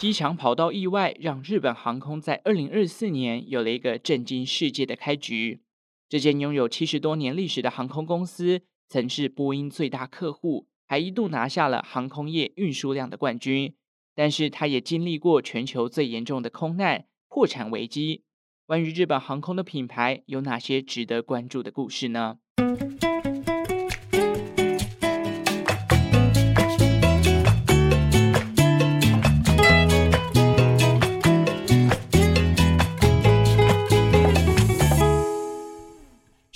机场跑道意外让日本航空在二零二四年有了一个震惊世界的开局。这间拥有七十多年历史的航空公司，曾是波音最大客户，还一度拿下了航空业运输量的冠军。但是，它也经历过全球最严重的空难、破产危机。关于日本航空的品牌，有哪些值得关注的故事呢？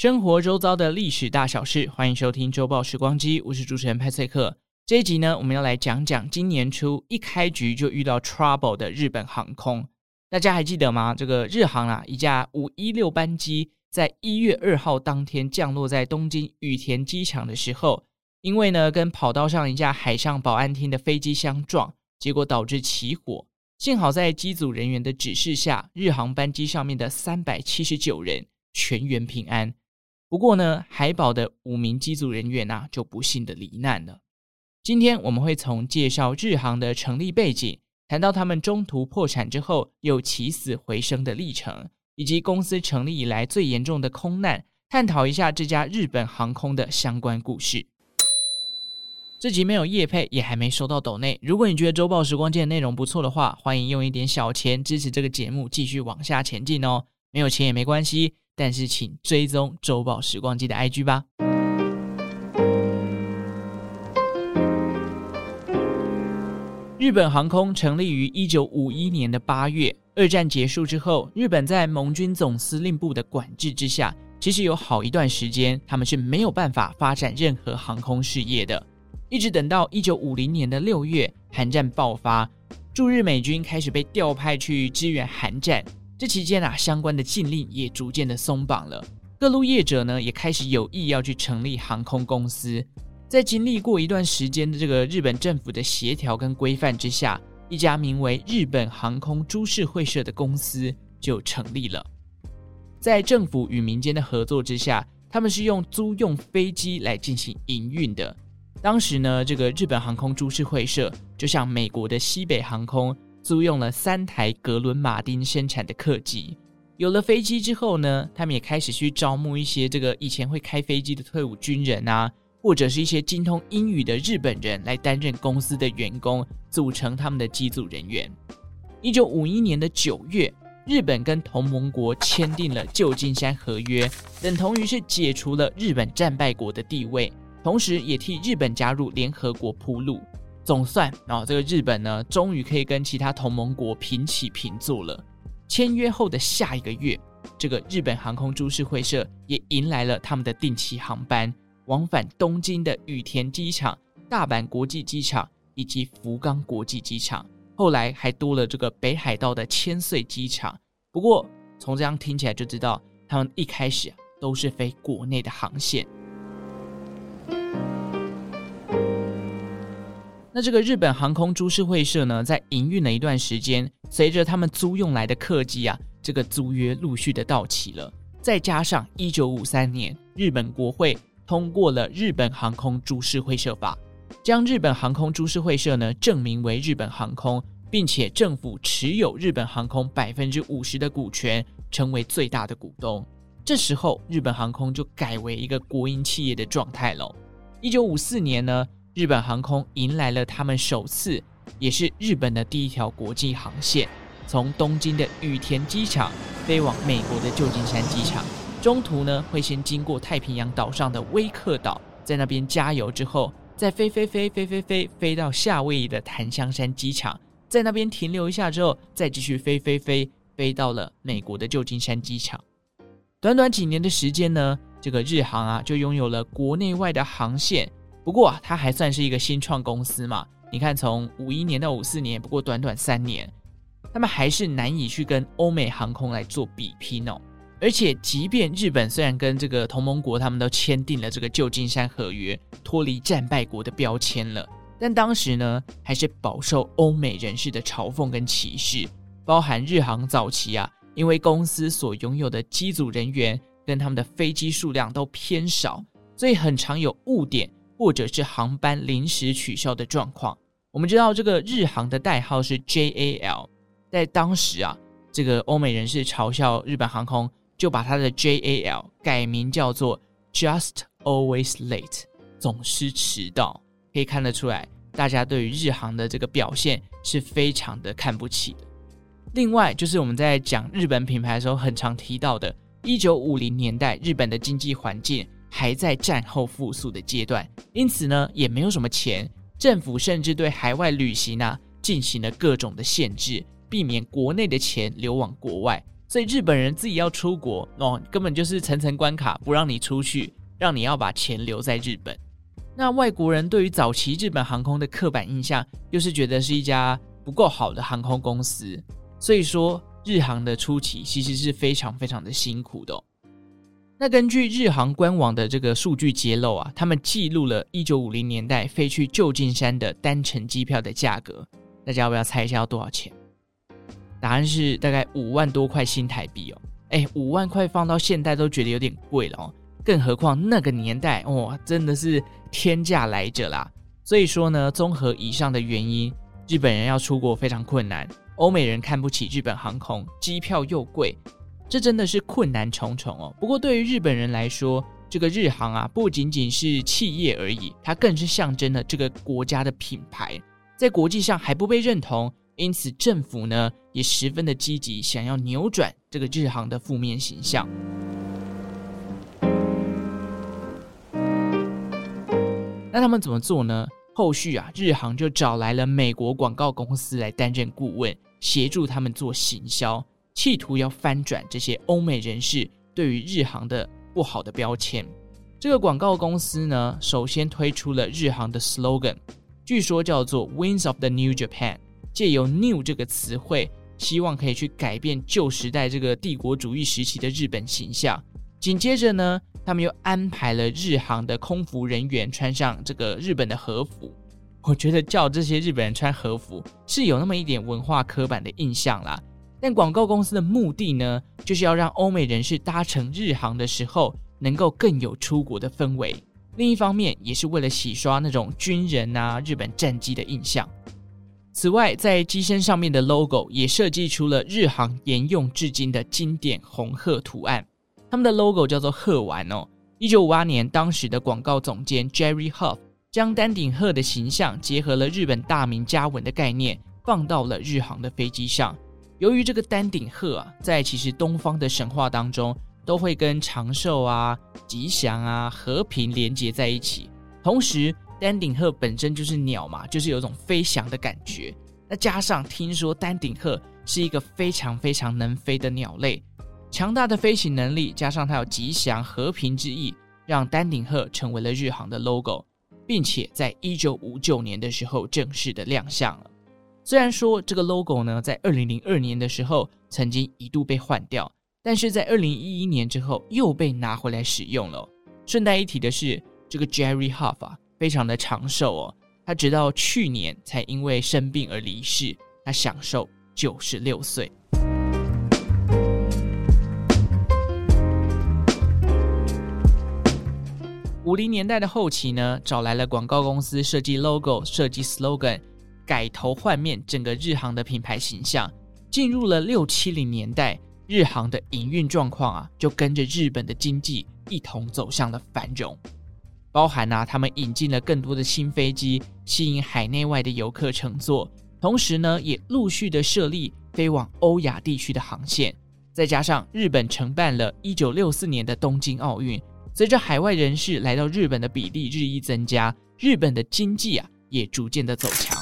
生活周遭的历史大小事，欢迎收听周报时光机，我是主持人派翠克。这一集呢，我们要来讲讲今年初一开局就遇到 trouble 的日本航空。大家还记得吗？这个日航啊，一架五一六班机在一月二号当天降落在东京羽田机场的时候，因为呢跟跑道上一架海上保安厅的飞机相撞，结果导致起火。幸好在机组人员的指示下，日航班机上面的三百七十九人全员平安。不过呢，海保的五名机组人员啊，就不幸的罹难了。今天我们会从介绍日航的成立背景，谈到他们中途破产之后又起死回生的历程，以及公司成立以来最严重的空难，探讨一下这家日本航空的相关故事。这集没有夜配，也还没收到抖内。如果你觉得周报时光机的内容不错的话，欢迎用一点小钱支持这个节目继续往下前进哦。没有钱也没关系。但是，请追踪周报时光机的 IG 吧。日本航空成立于一九五一年的八月。二战结束之后，日本在盟军总司令部的管制之下，其实有好一段时间，他们是没有办法发展任何航空事业的。一直等到一九五零年的六月，韩战爆发，驻日美军开始被调派去支援韩战。这期间啊，相关的禁令也逐渐的松绑了，各路业者呢也开始有意要去成立航空公司。在经历过一段时间的这个日本政府的协调跟规范之下，一家名为日本航空株式会社的公司就成立了。在政府与民间的合作之下，他们是用租用飞机来进行营运的。当时呢，这个日本航空株式会社就像美国的西北航空。租用了三台格伦马丁生产的客机，有了飞机之后呢，他们也开始去招募一些这个以前会开飞机的退伍军人啊，或者是一些精通英语的日本人来担任公司的员工，组成他们的机组人员。一九五一年的九月，日本跟同盟国签订了旧金山合约，等同于是解除了日本战败国的地位，同时也替日本加入联合国铺路。总算啊、哦，这个日本呢，终于可以跟其他同盟国平起平坐了。签约后的下一个月，这个日本航空株式会社也迎来了他们的定期航班，往返东京的羽田机场、大阪国际机场以及福冈国际机场。后来还多了这个北海道的千岁机场。不过，从这样听起来就知道，他们一开始啊，都是飞国内的航线。那这个日本航空株式会社呢，在营运了一段时间，随着他们租用来的客机啊，这个租约陆续的到期了，再加上一九五三年日本国会通过了《日本航空株式会社法》，将日本航空株式会社呢正名为日本航空，并且政府持有日本航空百分之五十的股权，成为最大的股东。这时候，日本航空就改为一个国营企业的状态了。一九五四年呢。日本航空迎来了他们首次，也是日本的第一条国际航线，从东京的羽田机场飞往美国的旧金山机场。中途呢，会先经过太平洋岛上的威克岛，在那边加油之后，再飞飞飞飞飞飞飞到夏威夷的檀香山机场，在那边停留一下之后，再继续飞飞飞飞到了美国的旧金山机场。短短几年的时间呢，这个日航啊，就拥有了国内外的航线。不过啊，它还算是一个新创公司嘛。你看，从五一年到五四年，不过短短三年，他们还是难以去跟欧美航空来做比拼哦。而且，即便日本虽然跟这个同盟国他们都签订了这个旧金山合约，脱离战败国的标签了，但当时呢，还是饱受欧美人士的嘲讽跟歧视。包含日航早期啊，因为公司所拥有的机组人员跟他们的飞机数量都偏少，所以很常有误点。或者是航班临时取消的状况，我们知道这个日航的代号是 JAL，在当时啊，这个欧美人士嘲笑日本航空，就把它的 JAL 改名叫做 Just Always Late，总是迟到。可以看得出来，大家对于日航的这个表现是非常的看不起的。另外，就是我们在讲日本品牌的时候，很常提到的，一九五零年代日本的经济环境还在战后复苏的阶段，因此呢，也没有什么钱。政府甚至对海外旅行啊进行了各种的限制，避免国内的钱流往国外。所以日本人自己要出国哦，根本就是层层关卡，不让你出去，让你要把钱留在日本。那外国人对于早期日本航空的刻板印象，又是觉得是一家不够好的航空公司。所以说，日航的初期其实是非常非常的辛苦的。那根据日航官网的这个数据揭露啊，他们记录了1950年代飞去旧金山的单程机票的价格，大家要不要猜一下要多少钱？答案是大概五万多块新台币哦。哎，五万块放到现代都觉得有点贵了哦，更何况那个年代哇，真的是天价来着啦。所以说呢，综合以上的原因，日本人要出国非常困难，欧美人看不起日本航空，机票又贵。这真的是困难重重哦。不过对于日本人来说，这个日航啊，不仅仅是企业而已，它更是象征了这个国家的品牌，在国际上还不被认同，因此政府呢也十分的积极，想要扭转这个日航的负面形象。那他们怎么做呢？后续啊，日航就找来了美国广告公司来担任顾问，协助他们做行销。企图要翻转这些欧美人士对于日航的不好的标签。这个广告公司呢，首先推出了日航的 slogan，据说叫做 “Wings of the New Japan”，借由 “new” 这个词汇，希望可以去改变旧时代这个帝国主义时期的日本形象。紧接着呢，他们又安排了日航的空服人员穿上这个日本的和服。我觉得叫这些日本人穿和服是有那么一点文化刻板的印象啦。但广告公司的目的呢，就是要让欧美人士搭乘日航的时候，能够更有出国的氛围。另一方面，也是为了洗刷那种军人啊、日本战机的印象。此外，在机身上面的 logo 也设计出了日航沿用至今的经典红鹤图案。他们的 logo 叫做鹤丸哦。一九五八年，当时的广告总监 Jerry Hoff 将丹顶鹤的形象结合了日本大名家纹的概念，放到了日航的飞机上。由于这个丹顶鹤啊，在其实东方的神话当中，都会跟长寿啊、吉祥啊、和平连接在一起。同时，丹顶鹤本身就是鸟嘛，就是有一种飞翔的感觉。那加上听说丹顶鹤是一个非常非常能飞的鸟类，强大的飞行能力，加上它有吉祥和平之意，让丹顶鹤成为了日航的 logo，并且在一九五九年的时候正式的亮相了。虽然说这个 logo 呢，在二零零二年的时候曾经一度被换掉，但是在二零一一年之后又被拿回来使用了。顺带一提的是，这个 Jerry Huff 啊，非常的长寿哦，他直到去年才因为生病而离世，他享寿九十六岁。五零年代的后期呢，找来了广告公司设计 logo、设计 slogan。改头换面，整个日航的品牌形象进入了六七零年代，日航的营运状况啊，就跟着日本的经济一同走向了繁荣。包含啊，他们引进了更多的新飞机，吸引海内外的游客乘坐，同时呢，也陆续的设立飞往欧亚地区的航线。再加上日本承办了一九六四年的东京奥运，随着海外人士来到日本的比例日益增加，日本的经济啊，也逐渐的走强。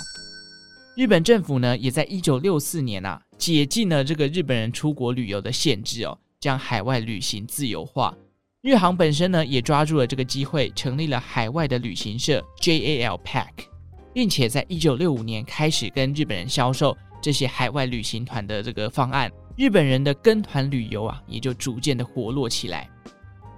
日本政府呢，也在一九六四年啊，解禁了这个日本人出国旅游的限制哦，将海外旅行自由化。日航本身呢，也抓住了这个机会，成立了海外的旅行社 JAL Pack，并且在一九六五年开始跟日本人销售这些海外旅行团的这个方案。日本人的跟团旅游啊，也就逐渐的活络起来。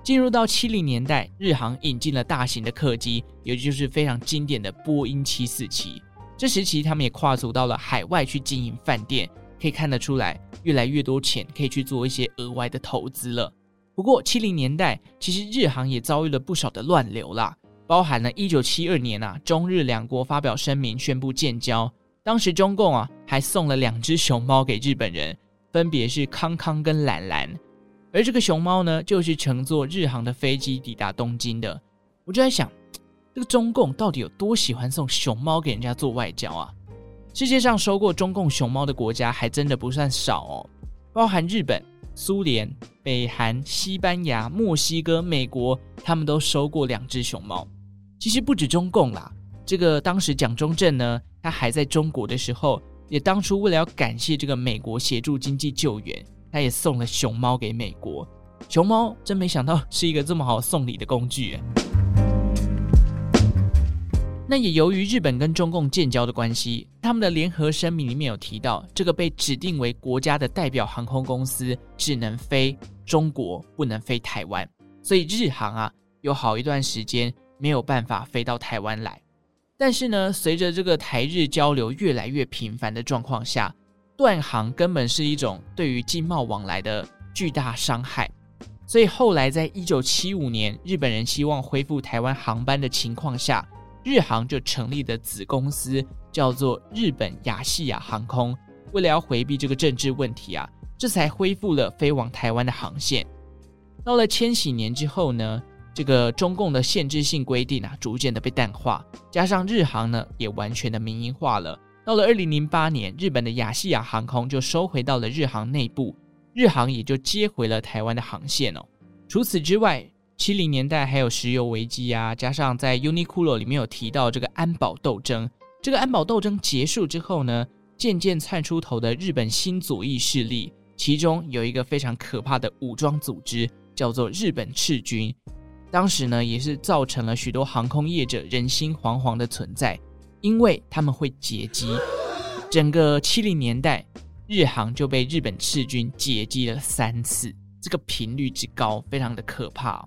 进入到七零年代，日航引进了大型的客机，也就是非常经典的波音七四七。这时期，他们也跨足到了海外去经营饭店，可以看得出来，越来越多钱可以去做一些额外的投资了。不过，七零年代其实日航也遭遇了不少的乱流啦，包含了一九七二年啊，中日两国发表声明宣布建交。当时中共啊还送了两只熊猫给日本人，分别是康康跟兰兰。而这个熊猫呢，就是乘坐日航的飞机抵达东京的。我就在想，这个中共到底有多喜欢送熊猫给人家做外交啊？世界上收过中共熊猫的国家还真的不算少哦，包含日本、苏联、北韩、西班牙、墨西哥、美国，他们都收过两只熊猫。其实不止中共啦，这个当时蒋中正呢，他还在中国的时候，也当初为了要感谢这个美国协助经济救援，他也送了熊猫给美国。熊猫真没想到是一个这么好送礼的工具。那也由于日本跟中共建交的关系，他们的联合声明里面有提到，这个被指定为国家的代表航空公司只能飞中国，不能飞台湾。所以日航啊，有好一段时间没有办法飞到台湾来。但是呢，随着这个台日交流越来越频繁的状况下，断航根本是一种对于经贸往来的巨大伤害。所以后来在一九七五年，日本人希望恢复台湾航班的情况下，日航就成立的子公司叫做日本亚细亚航空，为了要回避这个政治问题啊，这才恢复了飞往台湾的航线。到了千禧年之后呢，这个中共的限制性规定啊，逐渐的被淡化，加上日航呢也完全的民营化了。到了二零零八年，日本的亚细亚航空就收回到了日航内部，日航也就接回了台湾的航线哦。除此之外，七零年代还有石油危机啊，加上在 Uniqlo 里面有提到这个安保斗争。这个安保斗争结束之后呢，渐渐窜出头的日本新左翼势力，其中有一个非常可怕的武装组织，叫做日本赤军。当时呢，也是造成了许多航空业者人心惶惶的存在，因为他们会劫机。整个七零年代，日航就被日本赤军劫机了三次，这个频率之高，非常的可怕。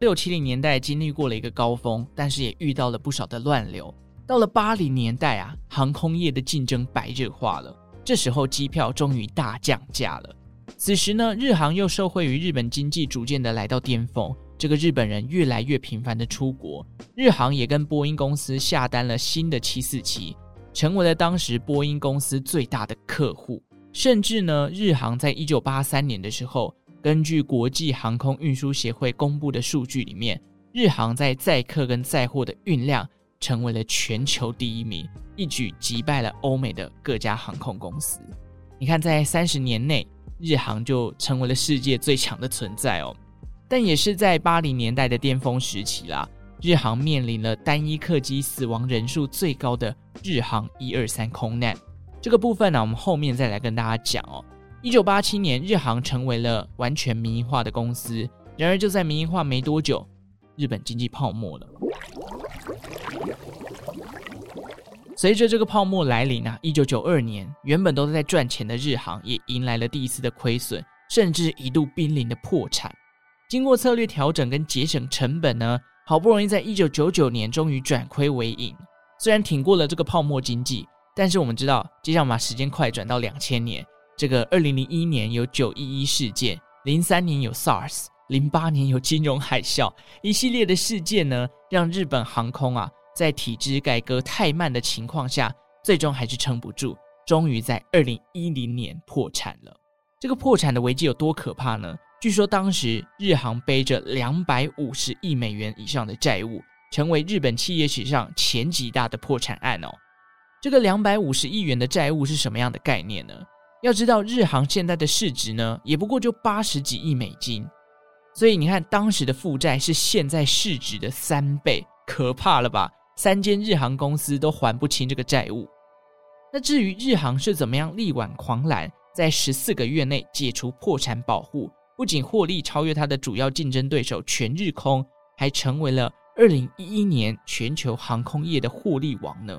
六七零年代经历过了一个高峰，但是也遇到了不少的乱流。到了八零年代啊，航空业的竞争白热化了。这时候机票终于大降价了。此时呢，日航又受惠于日本经济逐渐的来到巅峰，这个日本人越来越频繁的出国，日航也跟波音公司下单了新的七四七，成为了当时波音公司最大的客户。甚至呢，日航在一九八三年的时候。根据国际航空运输协会公布的数据里面，日航在载客跟载货的运量成为了全球第一名，一举击败了欧美的各家航空公司。你看，在三十年内，日航就成为了世界最强的存在哦。但也是在八零年代的巅峰时期啦，日航面临了单一客机死亡人数最高的日航一二三空难。这个部分呢，我们后面再来跟大家讲哦。一九八七年，日航成为了完全民营化的公司。然而，就在民营化没多久，日本经济泡沫了。随着这个泡沫来临啊，一九九二年，原本都在赚钱的日航也迎来了第一次的亏损，甚至一度濒临的破产。经过策略调整跟节省成本呢，好不容易在一九九九年终于转亏为盈。虽然挺过了这个泡沫经济，但是我们知道，接下来把时间快转到两千年。这个二零零一年有九一一事件，零三年有 SARS，零八年有金融海啸，一系列的事件呢，让日本航空啊，在体制改革太慢的情况下，最终还是撑不住，终于在二零一零年破产了。这个破产的危机有多可怕呢？据说当时日航背着两百五十亿美元以上的债务，成为日本企业史上前几大的破产案哦。这个两百五十亿元的债务是什么样的概念呢？要知道，日航现在的市值呢，也不过就八十几亿美金，所以你看，当时的负债是现在市值的三倍，可怕了吧？三间日航公司都还不清这个债务。那至于日航是怎么样力挽狂澜，在十四个月内解除破产保护，不仅获利超越它的主要竞争对手全日空，还成为了二零一一年全球航空业的获利王呢？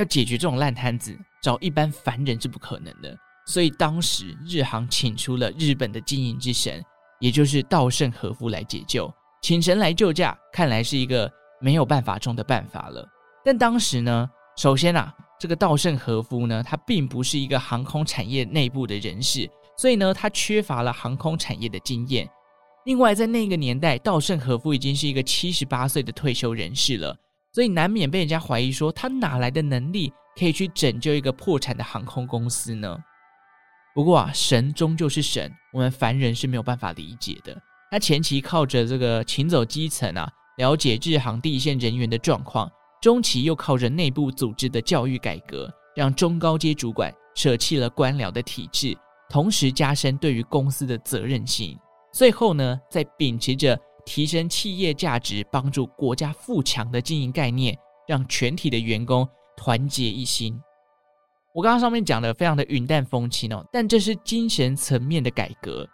要解决这种烂摊子，找一般凡人是不可能的。所以当时日航请出了日本的经营之神，也就是稻盛和夫来解救。请神来救驾，看来是一个没有办法中的办法了。但当时呢，首先啊，这个稻盛和夫呢，他并不是一个航空产业内部的人士，所以呢，他缺乏了航空产业的经验。另外，在那个年代，稻盛和夫已经是一个七十八岁的退休人士了，所以难免被人家怀疑说他哪来的能力可以去拯救一个破产的航空公司呢？不过啊，神终究是神，我们凡人是没有办法理解的。他前期靠着这个行走基层啊，了解日航第一线人员的状况；中期又靠着内部组织的教育改革，让中高阶主管舍弃了官僚的体制，同时加深对于公司的责任心。最后呢，在秉持着提升企业价值、帮助国家富强的经营概念，让全体的员工团结一心。我刚刚上面讲的非常的云淡风轻哦，但这是精神层面的改革。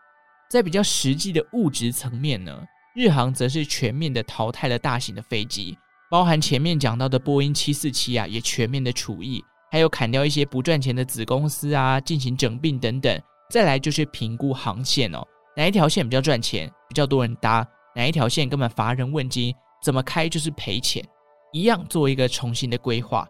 在比较实际的物质层面呢，日航则是全面的淘汰了大型的飞机，包含前面讲到的波音七四七啊，也全面的除役，还有砍掉一些不赚钱的子公司啊，进行整并等等。再来就是评估航线哦。哪一条线比较赚钱，比较多人搭？哪一条线根本乏人问津，怎么开就是赔钱，一样做一个重新的规划。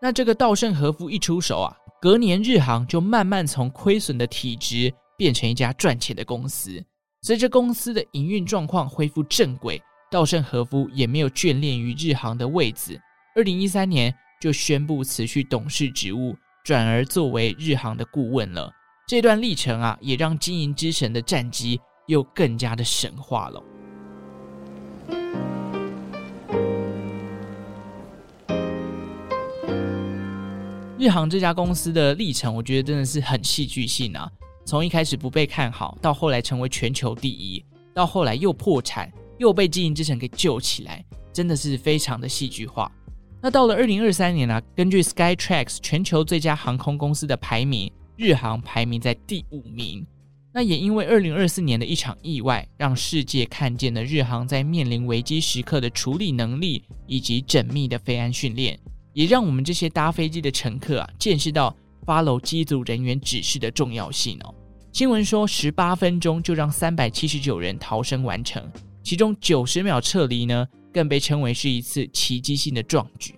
那这个稻盛和夫一出手啊，隔年日航就慢慢从亏损的体质变成一家赚钱的公司。随着公司的营运状况恢复正轨，稻盛和夫也没有眷恋于日航的位子。二零一三年就宣布辞去董事职务，转而作为日航的顾问了。这段历程啊，也让经营之神的战绩又更加的神话了。日航这家公司的历程，我觉得真的是很戏剧性啊！从一开始不被看好，到后来成为全球第一，到后来又破产，又被经营之神给救起来，真的是非常的戏剧化。那到了二零二三年呢、啊，根据 Skytrax 全球最佳航空公司的排名。日航排名在第五名，那也因为二零二四年的一场意外，让世界看见了日航在面临危机时刻的处理能力以及缜密的飞安训练，也让我们这些搭飞机的乘客啊，见识到 follow 机组人员指示的重要性哦。新闻说，十八分钟就让三百七十九人逃生完成，其中九十秒撤离呢，更被称为是一次奇迹性的壮举。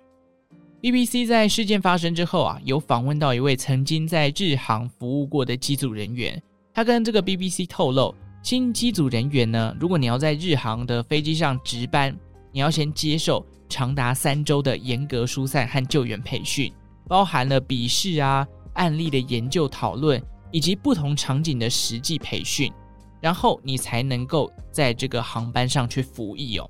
BBC 在事件发生之后啊，有访问到一位曾经在日航服务过的机组人员，他跟这个 BBC 透露，新机组人员呢，如果你要在日航的飞机上值班，你要先接受长达三周的严格疏散和救援培训，包含了笔试啊、案例的研究讨论以及不同场景的实际培训，然后你才能够在这个航班上去服役哦。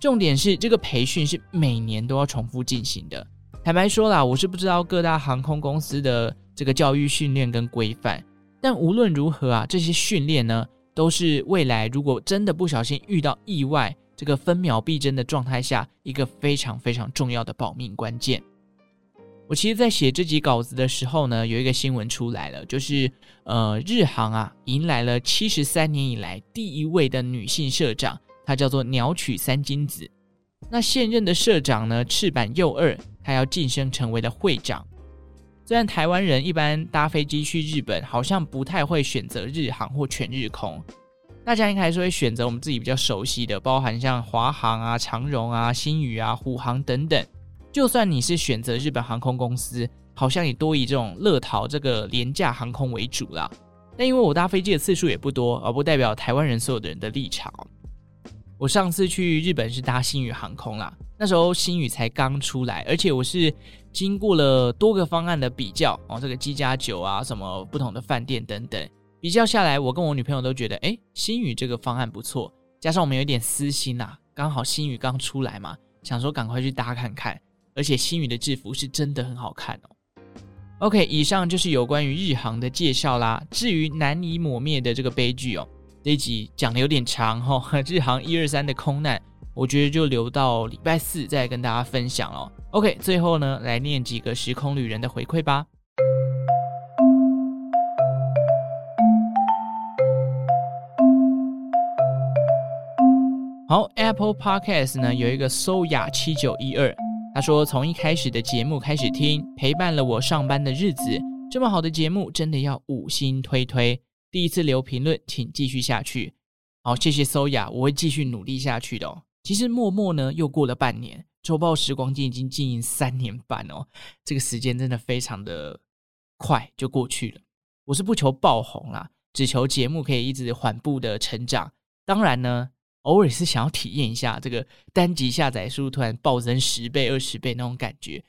重点是这个培训是每年都要重复进行的。坦白说啦，我是不知道各大航空公司的这个教育训练跟规范，但无论如何啊，这些训练呢，都是未来如果真的不小心遇到意外，这个分秒必争的状态下，一个非常非常重要的保命关键。我其实，在写这集稿子的时候呢，有一个新闻出来了，就是呃，日航啊，迎来了七十三年以来第一位的女性社长，她叫做鸟取三金子。那现任的社长呢，赤坂佑二。他要晋升成为了会长。虽然台湾人一般搭飞机去日本，好像不太会选择日航或全日空，大家应该还是会选择我们自己比较熟悉的，包含像华航啊、长荣啊、新宇啊、虎航等等。就算你是选择日本航空公司，好像也多以这种乐桃这个廉价航空为主啦。但因为我搭飞机的次数也不多，而不代表台湾人所有的人的立场。我上次去日本是搭星宇航空啦。那时候星宇才刚出来，而且我是经过了多个方案的比较哦，这个机加酒啊，什么不同的饭店等等，比较下来，我跟我女朋友都觉得，哎，星宇这个方案不错。加上我们有点私心呐，刚好星宇刚出来嘛，想说赶快去搭看看。而且星宇的制服是真的很好看哦。OK，以上就是有关于日航的介绍啦。至于难以抹灭的这个悲剧哦，这一集讲的有点长哈，日航一二三的空难。我觉得就留到礼拜四再跟大家分享哦。OK，最后呢，来念几个时空旅人的回馈吧。好，Apple Podcast 呢有一个 Soya 七九一二，他说从一开始的节目开始听，陪伴了我上班的日子，这么好的节目真的要五星推推。第一次留评论，请继续下去。好，谢谢 Soya，我会继续努力下去的哦。其实默默呢，又过了半年，周报时光机已经经营三年半哦，这个时间真的非常的快就过去了。我是不求爆红啦，只求节目可以一直缓步的成长，当然呢，偶尔是想要体验一下这个单集下载数突然暴增十倍、二十倍那种感觉。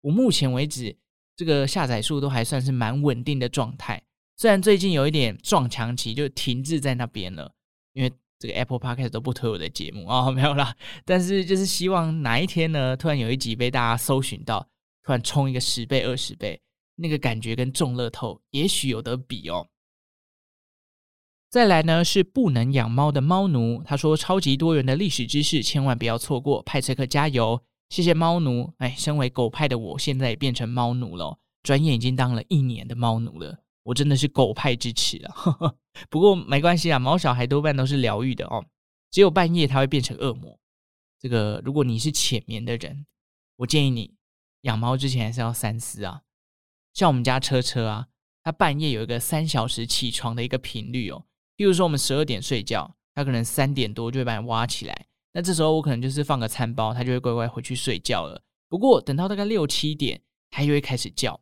我目前为止，这个下载数都还算是蛮稳定的状态。虽然最近有一点撞墙期，就停滞在那边了，因为这个 Apple Podcast 都不推我的节目啊、哦，没有啦。但是就是希望哪一天呢，突然有一集被大家搜寻到，突然冲一个十倍、二十倍，那个感觉跟中乐透也许有得比哦。再来呢是不能养猫的猫奴，他说超级多元的历史知识，千万不要错过。派翠克加油，谢谢猫奴。哎，身为狗派的我，现在也变成猫奴了，转眼已经当了一年的猫奴了。我真的是狗派支持啊，不过没关系啊，毛小孩多半都是疗愈的哦，只有半夜它会变成恶魔。这个如果你是浅眠的人，我建议你养猫之前还是要三思啊。像我们家车车啊，它半夜有一个三小时起床的一个频率哦。比如说，我们十二点睡觉，他可能三点多就会把你挖起来。那这时候我可能就是放个餐包，他就会乖乖回去睡觉了。不过等到大概六七点，他又会开始叫。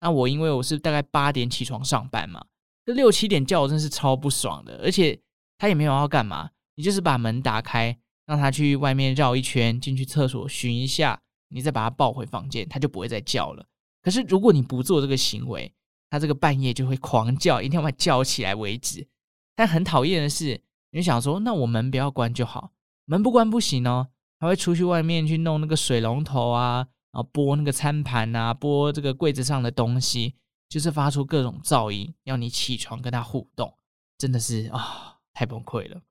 那我因为我是大概八点起床上班嘛，这六七点叫我真是超不爽的。而且他也没有要干嘛，你就是把门打开，让他去外面绕一圈，进去厕所寻一下，你再把他抱回房间，他就不会再叫了。可是如果你不做这个行为，他这个半夜就会狂叫，一定要把他叫起来为止。但很讨厌的是，你想说，那我门不要关就好，门不关不行哦，还会出去外面去弄那个水龙头啊，然后拨那个餐盘啊，拨这个柜子上的东西，就是发出各种噪音，要你起床跟他互动，真的是啊、太崩溃了。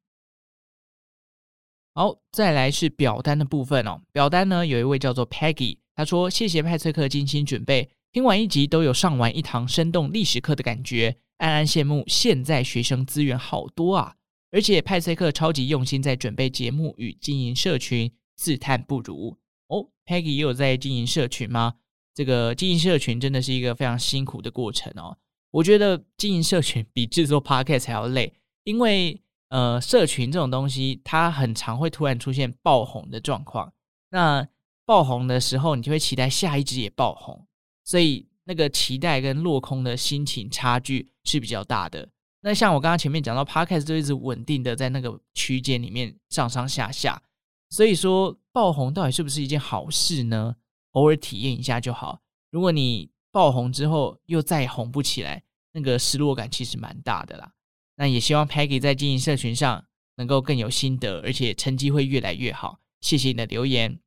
好，再来是表单的部分哦，表单呢有一位叫做 Peggy，他说谢谢派翠克精心准备，听完一集都有上完一堂生动历史课的感觉。暗暗羡慕现在学生资源好多啊，而且派赛克超级用心在准备节目与经营社群，自叹不如哦。Peggy 也有在经营社群吗？这个经营社群真的是一个非常辛苦的过程哦。我觉得经营社群比制作 Podcast 还要累，因为呃，社群这种东西它很常会突然出现爆红的状况。那爆红的时候，你就会期待下一支也爆红，所以。那个期待跟落空的心情差距是比较大的。那像我刚刚前面讲到，Podcast 就一直稳定的在那个区间里面上上下下，所以说爆红到底是不是一件好事呢？偶尔体验一下就好。如果你爆红之后又再红不起来，那个失落感其实蛮大的啦。那也希望 Peggy 在经营社群上能够更有心得，而且成绩会越来越好。谢谢你的留言。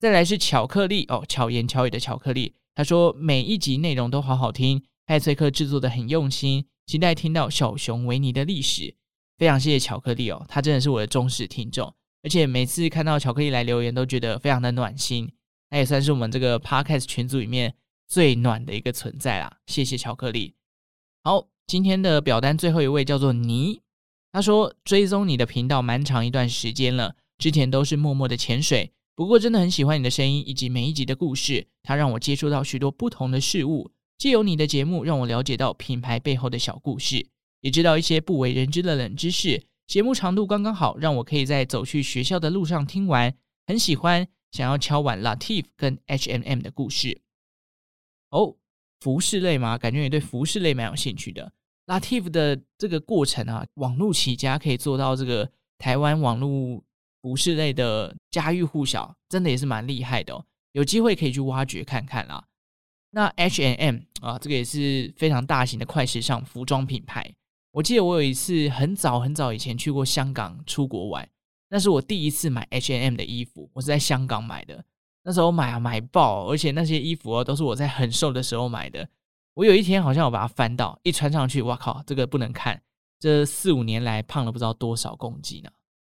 再来是巧克力哦，巧言巧语的巧克力。他说每一集内容都好好听，派翠克制作的很用心，期待听到小熊维尼的历史。非常谢谢巧克力哦，他真的是我的忠实听众，而且每次看到巧克力来留言，都觉得非常的暖心。他也算是我们这个 Podcast 群组里面最暖的一个存在啦。谢谢巧克力。好，今天的表单最后一位叫做尼，他说追踪你的频道蛮长一段时间了，之前都是默默的潜水。不过真的很喜欢你的声音以及每一集的故事，它让我接触到许多不同的事物。借由你的节目，让我了解到品牌背后的小故事，也知道一些不为人知的冷知识。节目长度刚刚好，让我可以在走去学校的路上听完。很喜欢，想要敲碗 Latif 跟 H&M 的故事。哦，服饰类吗？感觉你对服饰类蛮有兴趣的。Latif 的这个过程啊，网络起家可以做到这个台湾网络。服饰类的家喻户晓，真的也是蛮厉害的哦。有机会可以去挖掘看看啦。那 H and M 啊，这个也是非常大型的快时尚服装品牌。我记得我有一次很早很早以前去过香港出国玩，那是我第一次买 H and M 的衣服，我是在香港买的。那时候买啊买爆，而且那些衣服哦都是我在很瘦的时候买的。我有一天好像我把它翻到，一穿上去，哇靠，这个不能看，这四五年来胖了不知道多少公斤呢。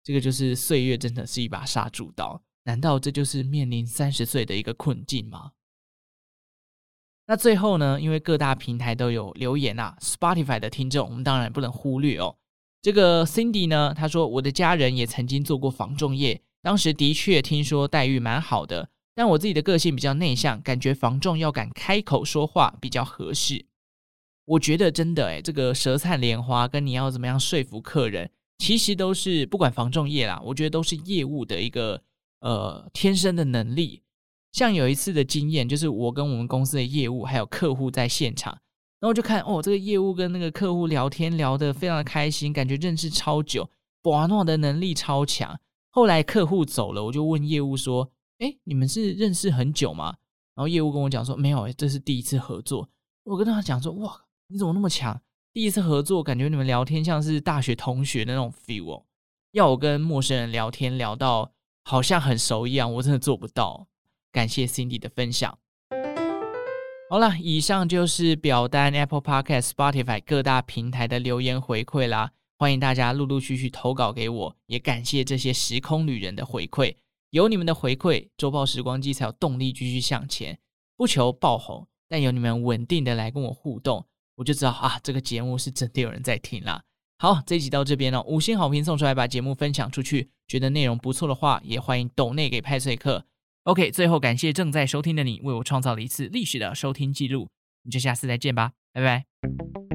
这个就是岁月，真的是一把杀猪刀。难道这就是面临三十岁的一个困境吗？那最后呢，因为各大平台都有留言啊，Spotify 的听众我们当然不能忽略哦。这个 Cindy 呢，他说我的家人也曾经做过防重业，当时的确听说待遇蛮好的，但我自己的个性比较内向，感觉防重要敢开口说话比较合适。我觉得真的诶，这个舌灿莲花跟你要怎么样说服客人。其实都是不管防重业啦，我觉得都是业务的一个呃天生的能力。像有一次的经验，就是我跟我们公司的业务还有客户在现场，然后就看哦，这个业务跟那个客户聊天聊得非常的开心，感觉认识超久。博诺的能力超强。后来客户走了，我就问业务说：“哎，你们是认识很久吗？”然后业务跟我讲说：“没有，这是第一次合作。”我跟他讲说：“哇，你怎么那么强？第一次合作，感觉你们聊天像是大学同学的那种 feel。要我跟陌生人聊天聊到好像很熟一样，我真的做不到。”感谢 Cindy 的分享。好了，以上就是表单 Apple Podcast、Spotify 各大平台的留言回馈啦。欢迎大家陆陆续续投稿给我，也感谢这些时空旅人的回馈。有你们的回馈，周报时光机才有动力继续向前。不求爆红，但有你们稳定的来跟我互动，我就知道啊，这个节目是真的有人在听啦。好，这一集到这边了，五星好评送出来，把节目分享出去。觉得内容不错的话，也欢迎抖内给派翠克。OK，最后感谢正在收听的你，为我创造了一次历史的收听记录。你就下次再见吧，拜拜。